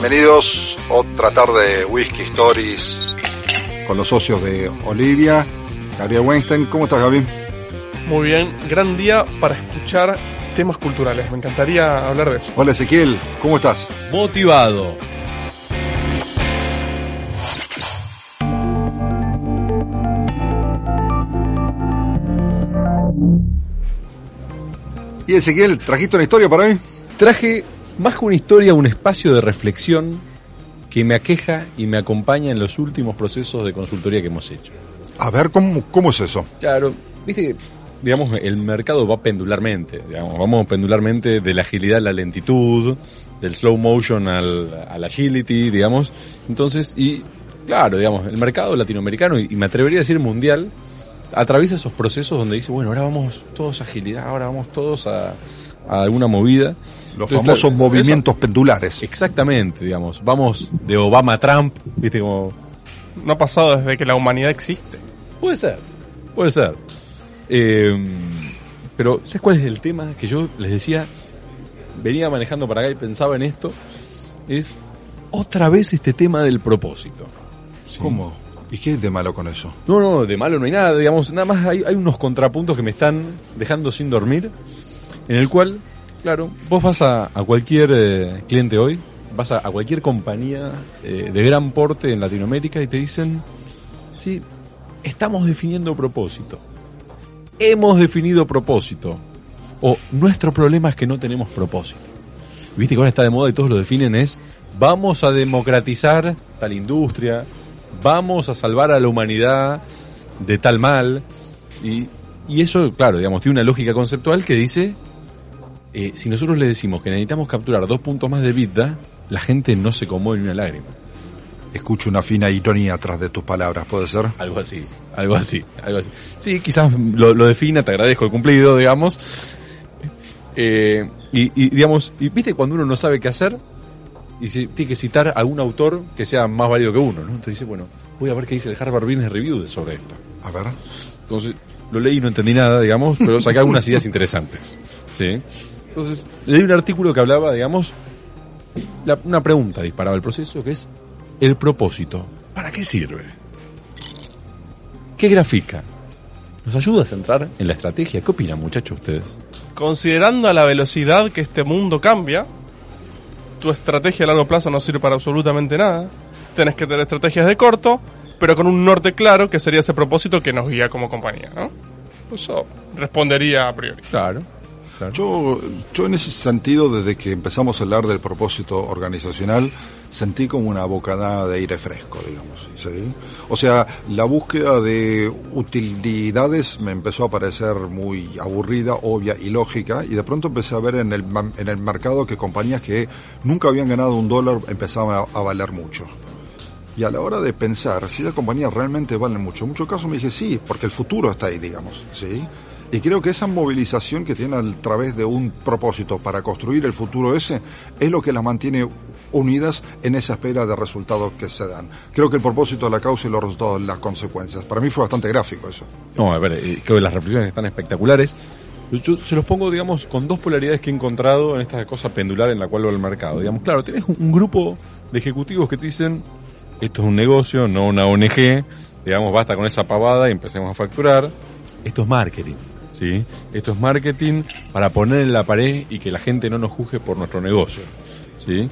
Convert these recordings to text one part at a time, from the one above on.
Bienvenidos otra tarde de Whisky Stories con los socios de Olivia. Gabriel Weinstein, ¿cómo estás Gaby? Muy bien, gran día para escuchar temas culturales. Me encantaría hablar de eso. Hola Ezequiel, ¿cómo estás? Motivado. Y Ezequiel, ¿trajiste una historia para hoy? Traje más que una historia, un espacio de reflexión que me aqueja y me acompaña en los últimos procesos de consultoría que hemos hecho. A ver, ¿cómo, cómo es eso? Claro, viste que, digamos, el mercado va pendularmente, digamos, vamos pendularmente de la agilidad a la lentitud, del slow motion al, al agility, digamos. Entonces, y claro, digamos, el mercado latinoamericano, y me atrevería a decir mundial, atraviesa esos procesos donde dice, bueno, ahora vamos todos a agilidad, ahora vamos todos a, a alguna movida. Los Entonces, famosos claro, movimientos eso, pendulares. Exactamente, digamos. Vamos de Obama a Trump, viste como... No ha pasado desde que la humanidad existe. Puede ser, puede ser. Eh, pero, ¿sabes cuál es el tema? Que yo les decía, venía manejando para acá y pensaba en esto, es otra vez este tema del propósito. ¿Sí? ¿Cómo? ¿Y qué es de malo con eso? No, no, de malo no hay nada, digamos, nada más hay, hay unos contrapuntos que me están dejando sin dormir, en el cual, claro, vos vas a, cualquier eh, cliente hoy, vas a, a cualquier compañía eh, de gran porte en Latinoamérica y te dicen, sí, estamos definiendo propósito, hemos definido propósito, o nuestro problema es que no tenemos propósito. Viste que ahora está de moda y todos lo definen es, vamos a democratizar tal industria, vamos a salvar a la humanidad de tal mal. Y, y eso, claro, digamos, tiene una lógica conceptual que dice, eh, si nosotros le decimos que necesitamos capturar dos puntos más de vida, la gente no se conmueve ni una lágrima. Escucho una fina ironía atrás de tus palabras, ¿puede ser? Algo así, algo así, algo así. Sí, quizás lo, lo defina, te agradezco el cumplido, digamos. Eh, y, y, digamos, y viste cuando uno no sabe qué hacer, y tiene que citar a algún autor que sea más válido que uno, ¿no? Entonces dice, bueno, voy a ver qué dice el Harvard Business Review sobre esto. A ver. Entonces, lo leí y no entendí nada, digamos, pero saqué algunas ideas interesantes. ¿Sí? Entonces, leí un artículo que hablaba, digamos, la, una pregunta disparaba el proceso, que es el propósito. ¿Para qué sirve? ¿Qué grafica? ¿Nos ayuda a centrar en la estrategia? ¿Qué opinan, muchachos, ustedes? Considerando a la velocidad que este mundo cambia, tu estrategia a largo plazo no sirve para absolutamente nada. Tenés que tener estrategias de corto, pero con un norte claro que sería ese propósito que nos guía como compañía, ¿no? Eso respondería a priori. Claro. Yo, yo en ese sentido, desde que empezamos a hablar del propósito organizacional, sentí como una bocanada de aire fresco, digamos. ¿sí? O sea, la búsqueda de utilidades me empezó a parecer muy aburrida, obvia y lógica, y de pronto empecé a ver en el, en el mercado que compañías que nunca habían ganado un dólar empezaban a, a valer mucho. Y a la hora de pensar si esas compañías realmente valen mucho, en muchos casos me dije sí, porque el futuro está ahí, digamos, ¿sí? Y creo que esa movilización que tiene a través de un propósito para construir el futuro ese es lo que las mantiene unidas en esa espera de resultados que se dan. Creo que el propósito es la causa y los resultados las consecuencias. Para mí fue bastante gráfico eso. No, a ver, eh, creo que las reflexiones están espectaculares. Yo se los pongo, digamos, con dos polaridades que he encontrado en esta cosa pendular en la cual va el mercado. Digamos, claro, tienes un grupo de ejecutivos que te dicen, esto es un negocio, no una ONG, digamos, basta con esa pavada y empecemos a facturar. Esto es marketing. ¿Sí? Esto es marketing para poner en la pared y que la gente no nos juzgue por nuestro negocio, ¿sí?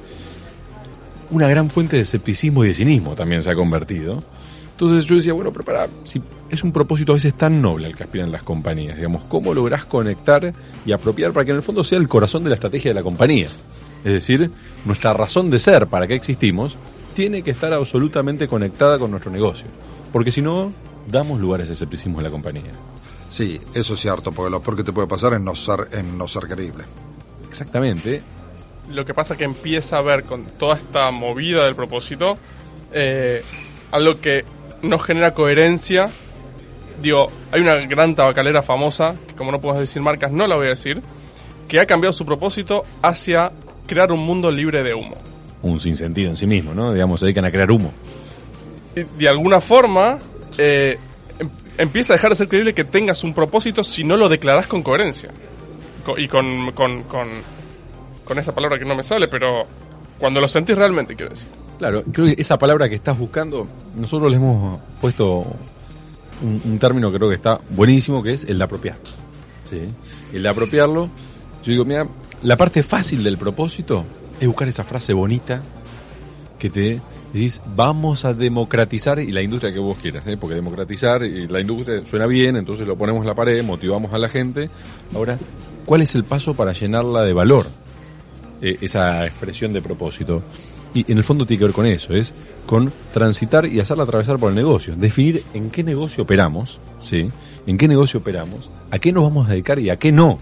Una gran fuente de escepticismo y de cinismo también se ha convertido. Entonces yo decía, bueno, pero para, si es un propósito a veces tan noble al que aspiran las compañías, digamos, ¿cómo lográs conectar y apropiar para que en el fondo sea el corazón de la estrategia de la compañía? Es decir, nuestra razón de ser, para qué existimos, tiene que estar absolutamente conectada con nuestro negocio. Porque si no, damos lugar a ese escepticismo en la compañía. Sí, eso es cierto, porque lo peor que te puede pasar es no ser, en no ser creíble. Exactamente. Lo que pasa que empieza a ver con toda esta movida del propósito eh, algo que no genera coherencia. Digo, hay una gran tabacalera famosa, que como no puedo decir marcas, no la voy a decir, que ha cambiado su propósito hacia crear un mundo libre de humo. Un sinsentido en sí mismo, ¿no? Digamos, se dedican a crear humo. Y de alguna forma, eh, empieza a dejar de ser creíble que tengas un propósito si no lo declaras con coherencia. Y con, con, con, esa palabra que no me sale, pero Cuando lo sentís realmente, quiero decir. Claro, creo que esa palabra que estás buscando, nosotros le hemos puesto un, un término que creo que está buenísimo, que es el de apropiar. ¿sí? El de apropiarlo, yo digo, mira, la parte fácil del propósito es buscar esa frase bonita que te decís, vamos a democratizar y la industria que vos quieras, ¿eh? porque democratizar y la industria suena bien, entonces lo ponemos en la pared, motivamos a la gente. Ahora, ¿cuál es el paso para llenarla de valor? Eh, esa expresión de propósito. Y en el fondo tiene que ver con eso, es con transitar y hacerla atravesar por el negocio. Definir en qué negocio operamos, ¿sí? En qué negocio operamos, a qué nos vamos a dedicar y a qué no.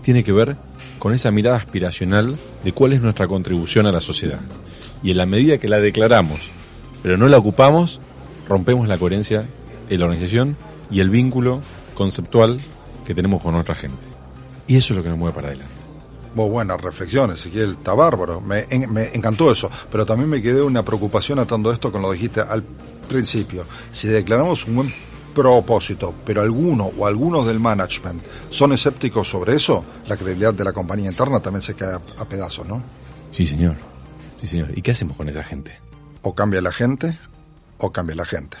Tiene que ver con esa mirada aspiracional de cuál es nuestra contribución a la sociedad. Y en la medida que la declaramos, pero no la ocupamos, rompemos la coherencia en la organización y el vínculo conceptual que tenemos con nuestra gente. Y eso es lo que nos mueve para adelante. Muy buenas reflexiones, Ezequiel, está bárbaro. Me, en- me encantó eso, pero también me quedé una preocupación atando esto con lo dijiste al principio. Si declaramos un buen propósito, pero alguno o algunos del management son escépticos sobre eso, la credibilidad de la compañía interna también se cae a, a pedazos, ¿no? Sí, señor. Sí, señor. ¿Y qué hacemos con esa gente? O cambia la gente, o cambia la gente.